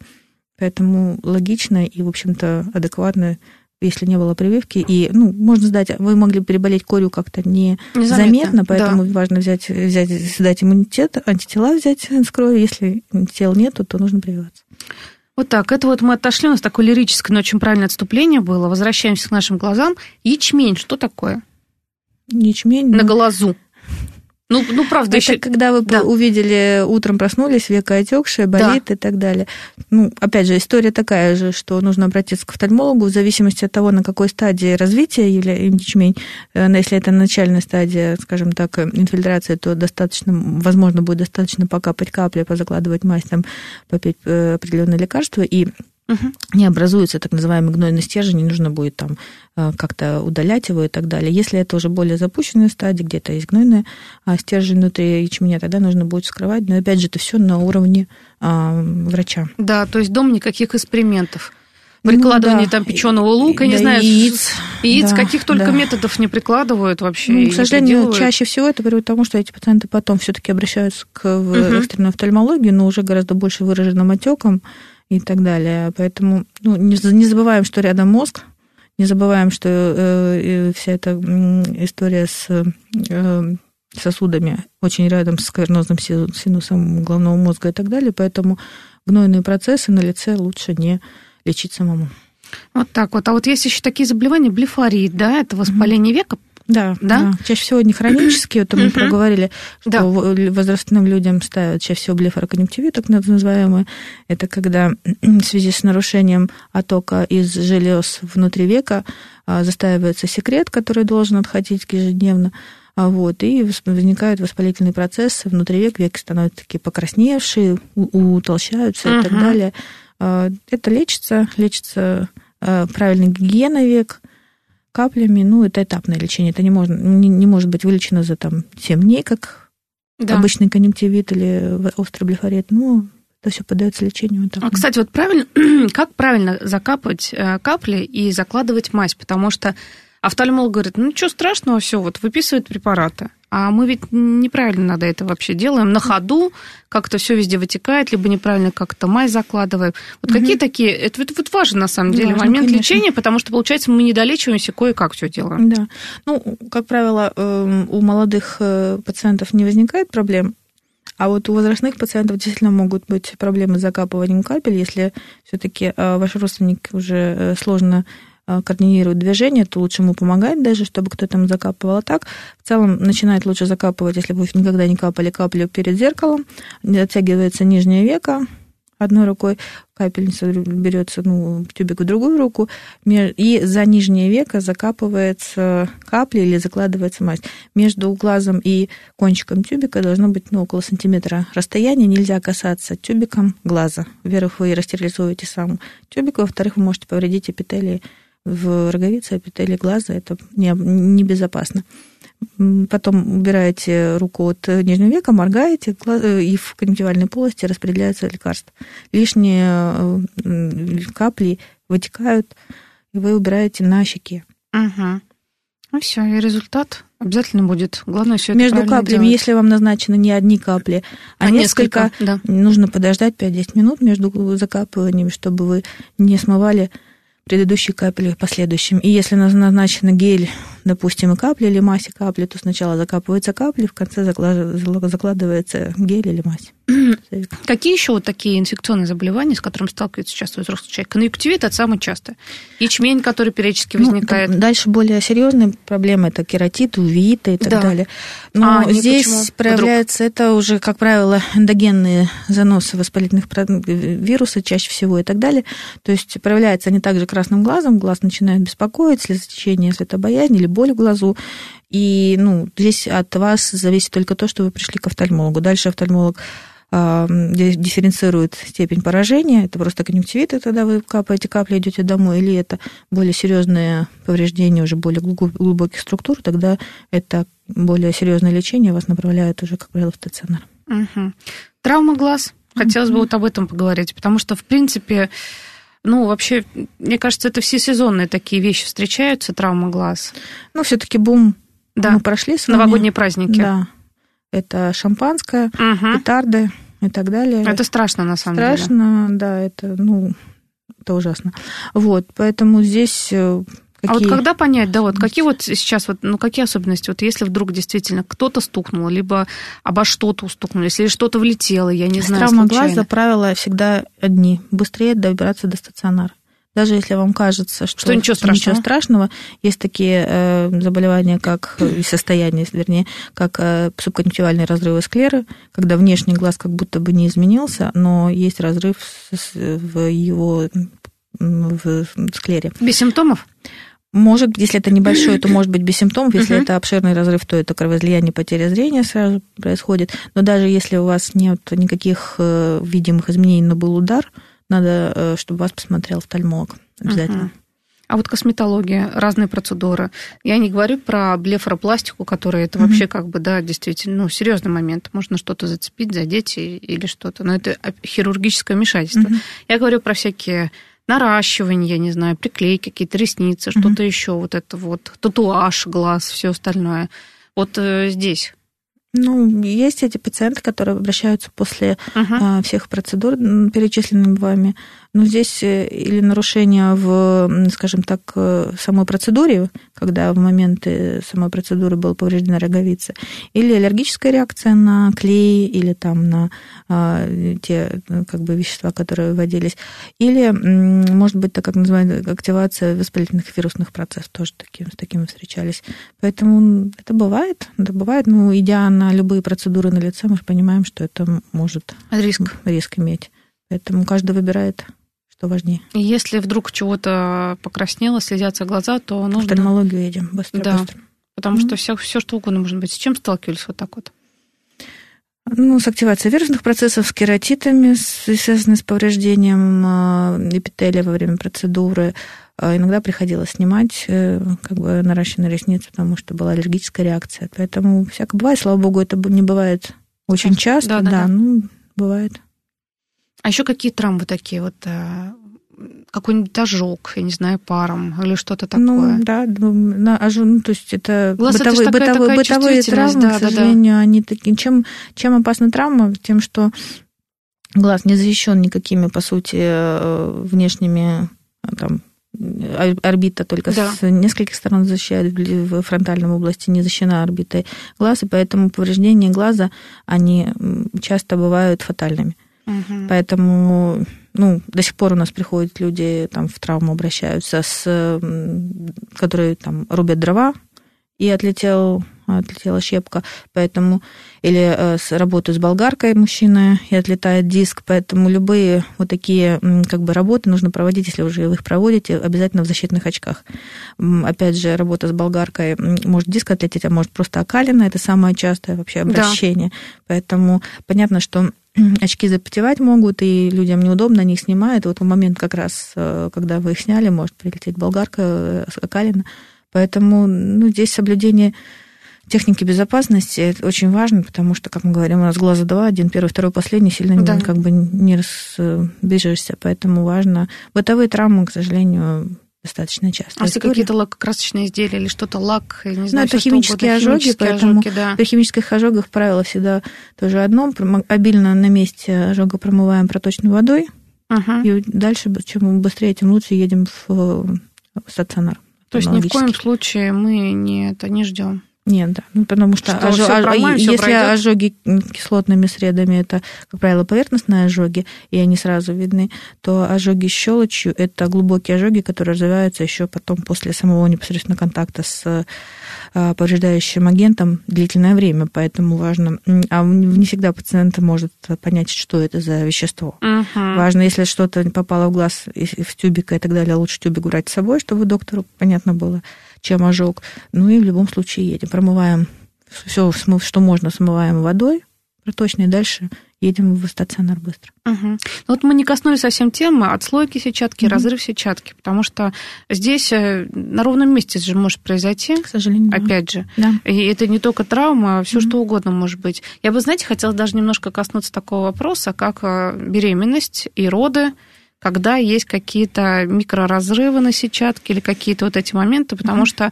Поэтому логично и, в общем-то, адекватно если не было прививки. И, ну, можно сдать, вы могли переболеть корью как-то незаметно, поэтому да. важно взять, взять, сдать иммунитет, антитела взять с крови. Если тел нету, то нужно прививаться. Вот так. Это вот мы отошли, у нас такое лирическое, но очень правильное отступление было. Возвращаемся к нашим глазам. Ячмень, что такое? Ячмень. На ну... глазу. Ну, ну правда, это еще... когда вы да. увидели, утром проснулись, века отекшее, болит да. и так далее. Ну, опять же, история такая же, что нужно обратиться к офтальмологу в зависимости от того, на какой стадии развития или ячмень. Э, если это начальная стадия, скажем так, инфильтрации, то достаточно, возможно, будет достаточно покапать капли, позакладывать мазь, там, попить э, определенные лекарства, и угу. не образуется так называемый гнойный стержень, не нужно будет там э, как-то удалять его и так далее. Если это уже более запущенная стадия, где-то есть гнойный а, стержень внутри ячменя, тогда нужно будет скрывать. Но опять же, это все на уровне а, врача. Да, то есть дом никаких экспериментов прикладывание ну, да. там печеного лука, да, не знаю, яиц, яиц, да, каких только да. методов не прикладывают вообще. Ну, к сожалению, чаще всего это приводит к тому, что эти пациенты потом все-таки обращаются к в угу. экстренную офтальмологию, но уже гораздо больше выраженным отеком и так далее. Поэтому ну, не, не забываем, что рядом мозг, не забываем, что э, вся эта история с э, сосудами очень рядом с кавернозным синусом головного мозга и так далее, поэтому гнойные процессы на лице лучше не лечить самому. Вот так вот. А вот есть еще такие заболевания, блефорит, да, это воспаление mm-hmm. века, Да, Да? да. Чаще всего не хронические, вот мы проговорили, что Да. возрастным людям ставят чаще всего блефороконъюнктивит, так называемый. Это когда в связи с нарушением оттока из желез внутри века а, застаивается секрет, который должен отходить ежедневно, а, вот, и возникают воспалительные процессы внутри век, веки становятся такие покрасневшие, утолщаются и так далее. А, Это лечится, лечится правильная гигиена век, каплями, ну, это этапное лечение. Это не, можно, не, не может быть вылечено за там, 7 дней, как Да. обычный конъюнктивит или острый блефорет. Ну, это все поддается лечению. так. А, кстати, вот правильно, как правильно закапывать э, капли и закладывать мазь? Потому что офтальмолог говорит, ну ничего страшного, все, вот выписывает препараты. А мы ведь неправильно надо это вообще делаем. На ходу как-то все везде вытекает, либо неправильно как-то мазь закладываем. Вот какие такие... Это вот, вот важен, на самом деле, Важно, момент конечно. лечения, потому что, получается, мы не долечиваемся, кое-как все делаем. Да. Ну, как правило, эм, у молодых э, пациентов не возникает проблем, а вот у возрастных пациентов действительно могут быть проблемы с закапыванием капель. Если все-таки ваш родственник уже э, сложно э, координирует движение, то лучше ему помогать даже, чтобы кто-то ему закапывал. А так, в целом, начинает лучше закапывать, если вы никогда не капали каплю перед зеркалом, оттягивается нижнее веко, одной рукой капельница берется, ну, тюбик в другую руку, и за нижнее веко закапывается капля или закладывается мазь. Между глазом и кончиком тюбика должно быть ну, около сантиметра расстояния, нельзя касаться тюбиком глаза. Во-первых, вы растерилизуете сам тюбик, во-вторых, вы можете повредить эпителии в роговице, эпителии глаза, это не- небезопасно. М, Потом убираете руку от нижнего века, моргаете, э, и в конъюнктивальной полости распределяется лекарство. Лишние э, капли вытекают, и вы убираете на щеке. Угу. Ну все, и результат обязательно будет. Главное все это Между каплями, делать. если вам назначено не одни капли, а, А несколько, несколько, да. нужно подождать 5-10 минут между закапываниями, чтобы вы не смывали предыдущие капли последующим. И если наз- назначено гель, допустим, и капли или мазь и капли, то сначала закапываются капли, в конце закладывается гель или мазь. Какие еще вот такие инфекционные заболевания, с которыми сталкивается часто взрослый человек? Конъюнктивит – это самое частое. Ячмень, который периодически Ну, возникает. там дальше более серьезные проблемы это кератит, увеиты и так Да. далее. Но А здесь почему проявляется это уже, как правило, эндогенные заносы воспалительных вируса чаще всего и так далее. То есть проявляются они также красным глазом, глаз начинает беспокоить, слезотечение, светобоязнь или боль в глазу. И ну, здесь от вас зависит только то, что вы пришли к офтальмологу. Дальше офтальмолог ди- дифференцирует степень поражения. Это просто конъюнктивит, и тогда вы капаете капли, идете домой, или это более серьезное повреждение уже более глубо- глубоких структур, тогда это более серьезное лечение, вас направляют уже, как правило, в стационар. Мгм. Травма глаз. Хотелось бы вот об этом поговорить, потому что, в принципе, ну, вообще, мне кажется, это все сезонные такие вещи встречаются, травма глаз. Ну, все-таки бум Да, мы прошли с вами. новогодние праздники. Да. Это шампанское, Мгм. петарды и так далее. Это страшно, на самом деле. страшно, да, это, ну, это ужасно. Вот, поэтому здесь э, А вот какие- когда понять, да, вот какие вот сейчас, вот, ну, какие особенности, вот если вдруг действительно кто-то стукнул, либо обо что-то устукнули, если что-то влетело, я не знаю, Травма случайно. глаза, правила всегда одни. Быстрее добираться до стационара. Даже если вам кажется, что, Что ничего страшного. страшного, есть такие э, заболевания, как э, и состояния, вернее, как э, субконъюнктивальные разрывы склеры, когда внешний глаз как будто бы не изменился, но есть разрыв в его в склере. Без симптомов? Может, если это небольшой, то может быть без симптомов. Если это обширный разрыв, то это кровоизлияние, потеря зрения сразу происходит. Но даже если у вас нет никаких э, видимых изменений, но был удар, надо, э, чтобы вас посмотрел офтальмолог. Обязательно. Мгм. А вот косметология, разные процедуры. Я не говорю про блефаропластику, которая это Мгм. вообще как бы, да, действительно, ну, серьезный момент. Можно что-то зацепить, задеть или что-то. Но это хирургическое вмешательство. Мгм. Я говорю про всякие наращивания, я не знаю, приклейки, какие-то ресницы, Мгм. что-то еще, вот это вот, татуаж, глаз, все остальное. Вот э, здесь. Ну, есть эти пациенты, которые обращаются после а, всех процедур, м, перечисленных вами, Ну, здесь э, или нарушение в, скажем так, э, самой процедуре, когда в момент самой процедуры была повреждена роговица, или аллергическая реакция на клей или там на а, те как бы вещества, которые вводились, или, может быть, так как называется, активация воспалительных вирусных процессов, тоже таким, с таким встречались. Поэтому это бывает, это бывает, ну, идя на любые процедуры на лице, мы же понимаем, что это может риск, риск иметь. Поэтому каждый выбирает что важнее. Если вдруг чего-то покраснело, слезятся глаза, то нужно... В офтальмологию едем быстро, да, быстро. Потому mm-hmm. что все, все, что угодно может быть. С чем сталкивались вот так вот? Ну, с активацией вирусных процессов, с кератитами, связанными с повреждением а, эпителия во время процедуры. А иногда приходилось снимать э, как бы наращенные ресницы, потому что была аллергическая реакция. Поэтому всякое бывает. Слава богу, это не бывает очень часто. Да, да, да. ну, бывает. А еще какие травмы такие вот э, какой-нибудь ожог, я не знаю, паром или что-то ну, такое. Ну, да, на ожог, ну, то есть это Глаз бытовые, это такая, бытовые, такая бытовые травмы, да, к сожалению, да, да. они такие. Чем, чем опасна травма? Тем, что глаз не защищен никакими, по сути, э, внешними там, орбита только да. с нескольких сторон защищает, в фронтальном области не защищена орбитой глаз, и поэтому повреждения глаза, они часто бывают фатальными. Угу. Поэтому ну, до сих пор у нас приходят люди, там, в травму обращаются, с, которые там рубят дрова, и отлетел, отлетела щепка, поэтому или э, с, работают с болгаркой мужчина, и отлетает диск, поэтому любые вот такие как бы работы нужно проводить, если уже вы их проводите, обязательно в защитных очках. Опять же, работа с болгаркой, может диск отлететь, а может просто окалина, это самое частое вообще обращение, да. поэтому понятно, что очки запотевать могут, и людям неудобно, они их снимают. Вот в момент как раз, э, когда вы их сняли, может прилететь болгарка, скакалина. Э, Поэтому ну, здесь соблюдение техники безопасности очень важно, потому что, как мы говорим, у нас глаза два, один первый, второй, последний, сильно да. как бы не разбежишься, поэтому важно. Бытовые травмы, к сожалению, достаточно часто. А если какие-то лакокрасочные изделия или что-то лак, я не знаю, Ну, это химические ожоги, химические поэтому ожоги, да. при химических ожогах правило всегда тоже одно. Обильно на месте ожога промываем проточной водой, угу. и дальше, чем быстрее, тем лучше едем в стационар. То есть ни в коем случае мы не, это не ждем. Нет, да. Ну, потому что, что ожог, промоем, если пройдет. ожоги кислотными средами, это, как правило, поверхностные ожоги, и они сразу видны, то ожоги щелочью это глубокие ожоги, которые развиваются еще потом после самого непосредственно контакта с повреждающим агентом длительное время, поэтому важно... А не всегда пациент может понять, что это за вещество. Угу. Важно, если что-то попало в глаз, в тюбик и так далее, лучше тюбик брать с собой, чтобы доктору понятно было, чем ожог. Ну и в любом случае едем. Промываем все, что можно, смываем водой проточной, дальше едем в стационар быстро. Угу. Ну, вот мы не коснулись совсем темы отслойки сетчатки, угу. разрыв сетчатки, потому что здесь э, на ровном месте же может произойти. К сожалению. Опять же. Да. И это не только травма, а все угу. что угодно может быть. Я бы, знаете, хотела даже немножко коснуться такого вопроса, как э, беременность и роды когда есть какие-то микроразрывы на сетчатке или какие-то вот эти моменты, потому mm-hmm. что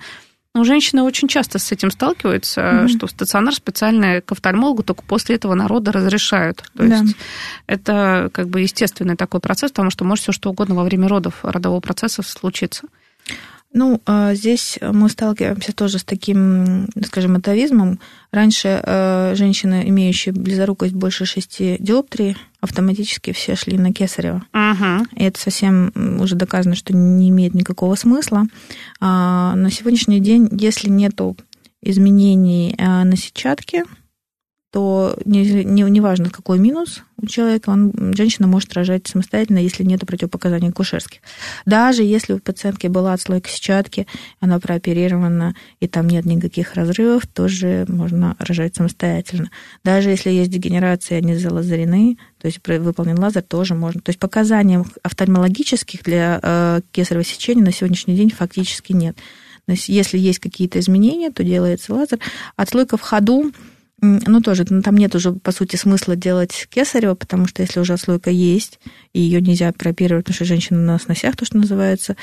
ну, женщины очень часто с этим сталкиваются, mm-hmm. что стационар специально к офтальмологу только после этого народа разрешают. То да. есть это как бы естественный такой процесс, потому что может все что угодно во время родов родового процесса случиться. Ну, а, здесь мы сталкиваемся тоже с таким, скажем, атовизмом. Раньше э, женщины, имеющие близорукость больше шести диоптрий, автоматически все шли на кесарево. Ага. И это совсем уже доказано, что не имеет никакого смысла. А на сегодняшний день, если нету изменений на сетчатке, то не, не, неважно, какой минус у человека, он, женщина может рожать самостоятельно, если нет противопоказаний акушерских. Даже если у пациентки была отслойка сетчатки, она прооперирована, и там нет никаких разрывов, тоже можно рожать самостоятельно. Даже если есть дегенерация, они залазарены, то есть выполнен лазер, тоже можно. То есть показаний офтальмологических для э, кесарево сечения на сегодняшний день фактически нет. То есть если есть какие-то изменения, то делается лазер. Отслойка в ходу ну, тоже, ну, там нет уже, по сути, смысла делать кесарево, потому что если уже отслойка есть, и ее нельзя прооперировать, потому что женщина на сносях, то, что называется,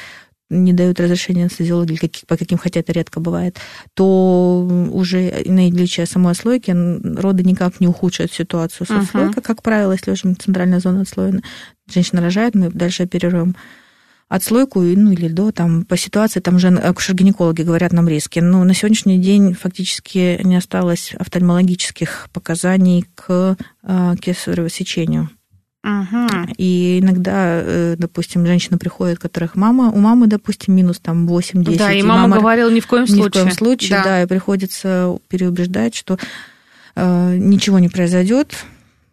не дают разрешения анестезиологи, по каким хотя это редко бывает, то уже наличие самой отслойки роды никак не ухудшают ситуацию с отслойкой. Uh-huh. Как правило, если уже центральная зона отслоена, женщина рожает, мы дальше оперируем отслойку, ну или до, там, по ситуации, там уже акушер-гинекологи говорят нам риски. Но на сегодняшний день фактически не осталось офтальмологических показаний к э, кесарево сечению. Угу. И иногда, э, допустим, женщина приходит, которых мама, у мамы, допустим, минус там 8-10. Да, и, и мама, мама говорила ни в коем случае. Ни в коем случае, да, да и приходится переубеждать, что э, ничего не произойдет,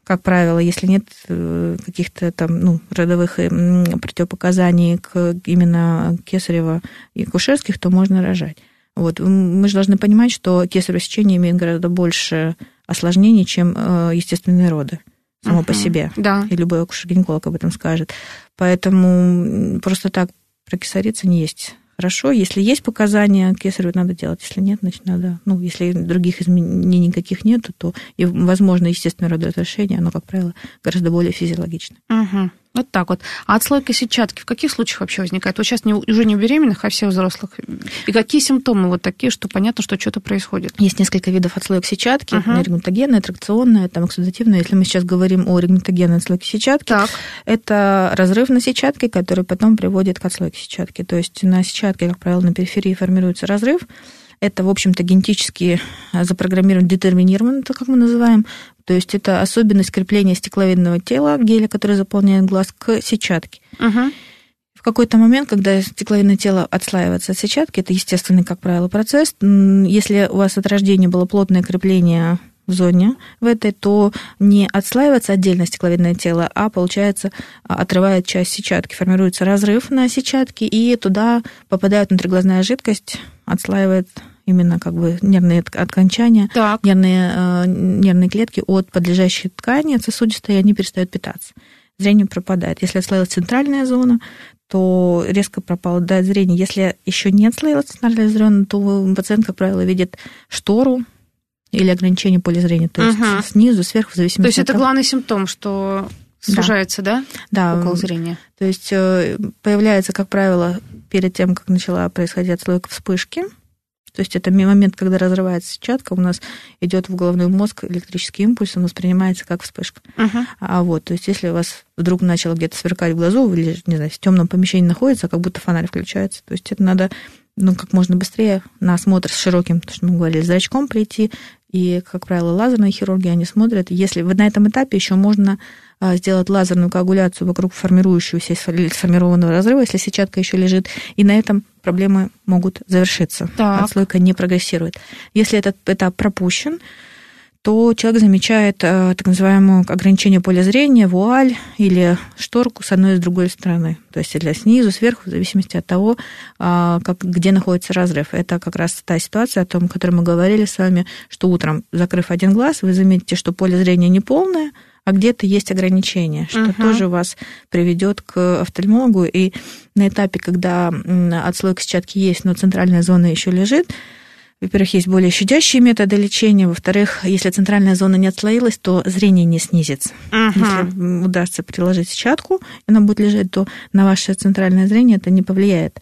как правило, если нет э, каких-то там ну, родовых противопоказаний к именно кесарево и кушерских, то можно рожать. Вот. Мы же должны понимать, что кесарево сечение имеет гораздо больше осложнений, чем естественные роды само uh-huh. по себе. Да. И любой акушер-гинеколог об этом скажет. Поэтому просто так прокисариться не есть хорошо. Если есть показания, кесарево надо делать. Если нет, значит, надо... Ну, если других изменений никаких нет, то, и, возможно, естественное родоотрешение, оно, как правило, гораздо более физиологично. Угу. Вот так вот. А отслойка сетчатки в каких случаях вообще возникает? Вот сейчас не, уже не у беременных, а всех взрослых. И какие симптомы вот такие, что понятно, что что-то происходит? Есть несколько видов отслоек сетчатки. Uh-huh. Регматогенная, тракционная, там, оксидативная. Если мы сейчас говорим о регматогенной отслойке сетчатки, так. это разрыв на сетчатке, который потом приводит к отслойке сетчатки. То есть на сетчатке, как правило, на периферии формируется разрыв, это, в общем-то, генетически запрограммирован, детерминирован, это как мы называем. То есть это особенность крепления стекловидного тела, геля, который заполняет глаз, к сетчатке. Угу. В какой-то момент, когда стекловидное тело отслаивается от сетчатки, это естественный, как правило, процесс. Если у вас от рождения было плотное крепление в зоне в этой, то не отслаивается отдельно стекловидное тело, а, получается, отрывает часть сетчатки, формируется разрыв на сетчатке, и туда попадает внутриглазная жидкость, отслаивает именно как бы нервные окончания, так. нервные, э, нервные клетки от подлежащей ткани, от сосудистой, и они перестают питаться. Зрение пропадает. Если отслоилась центральная зона, то резко пропадает зрение. Если еще не отслоилась центральная зона, то пациент, как правило, видит штору, или ограничение поля зрения, то есть угу. снизу, сверху, в зависимости То есть от это того. главный симптом, что сужается, да? Да. Около зрения. То есть э, появляется, как правило, перед тем, как начала происходить отслойка вспышки, то есть это момент, когда разрывается сетчатка, у нас идет в головной мозг электрический импульс, он воспринимается как вспышка. Uh-huh. А вот, то есть если у вас вдруг начало где-то сверкать в глазу, или, не знаю, в темном помещении находится, как будто фонарь включается. То есть это надо ну, как можно быстрее на осмотр с широким, то, что мы говорили, зрачком прийти. И, как правило, лазерные хирурги, они смотрят. Если на этом этапе еще можно сделать лазерную коагуляцию вокруг формирующегося сформированного разрыва, если сетчатка еще лежит, и на этом проблемы могут завершиться. Так. Отслойка не прогрессирует. Если этот этап пропущен, то человек замечает э, так называемое ограничение поля зрения, вуаль или шторку с одной и с другой стороны. То есть или снизу, сверху, в зависимости от того, э, как, где находится разрыв. Это как раз та ситуация, о том, о которой мы говорили с вами, что утром, закрыв один глаз, вы заметите, что поле зрения неполное, а где-то есть ограничения, что uh-huh. тоже вас приведет к офтальмологу. И на этапе, когда отслойка сетчатки есть, но центральная зона еще лежит, во-первых, есть более щадящие методы лечения. Во-вторых, если центральная зона не отслоилась, то зрение не снизится. Uh-huh. Если удастся приложить сетчатку, и она будет лежать, то на ваше центральное зрение это не повлияет.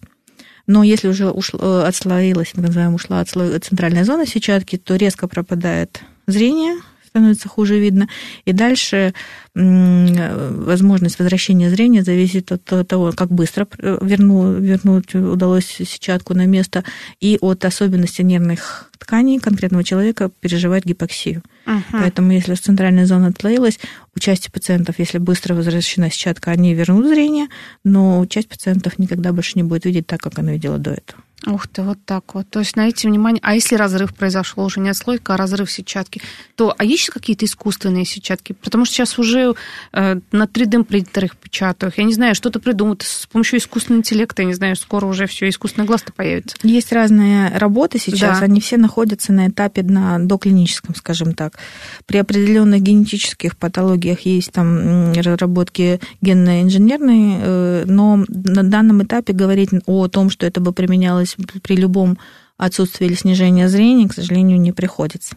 Но если уже ушло, э, отслоилась, так называемая, ушла отсло... центральная зона сетчатки, то резко пропадает зрение, становится хуже видно. И дальше возможность возвращения зрения зависит от того, как быстро верну, вернуть удалось сетчатку на место, и от особенностей нервных тканей конкретного человека переживать гипоксию. Uh-huh. Поэтому если центральная зона отслоилась, у части пациентов, если быстро возвращена сетчатка, они вернут зрение, но часть пациентов никогда больше не будет видеть так, как она видела до этого. Ух ты, вот так вот. То есть, знаете, внимание, а если разрыв произошел уже не отслойка, а разрыв сетчатки, то а есть какие-то искусственные сетчатки? Потому что сейчас уже э, на 3D принтерах печатают. Я не знаю, что-то придумают с помощью искусственного интеллекта. Я не знаю, скоро уже все искусственный глаз-то появится. Есть разные работы сейчас, Да. они все находятся на этапе на доклиническом, скажем так. При определенных генетических патологиях есть там разработки генно-инженерные, э, но на данном этапе говорить о том, что это бы применялось при любом отсутствии или снижении зрения, к сожалению, не приходится.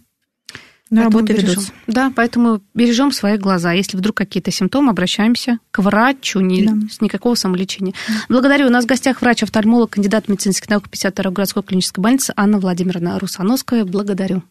Но Поэтому работы бережем. ведутся. Да, поэтому бережем свои глаза. Если вдруг какие-то симптомы, обращаемся к врачу, не, Да. с никакого самолечения. Благодарю. У нас в гостях врач-офтальмолог, кандидат медицинских наук 52-й городской клинической больницы Анна Владимировна Русановская. Благодарю.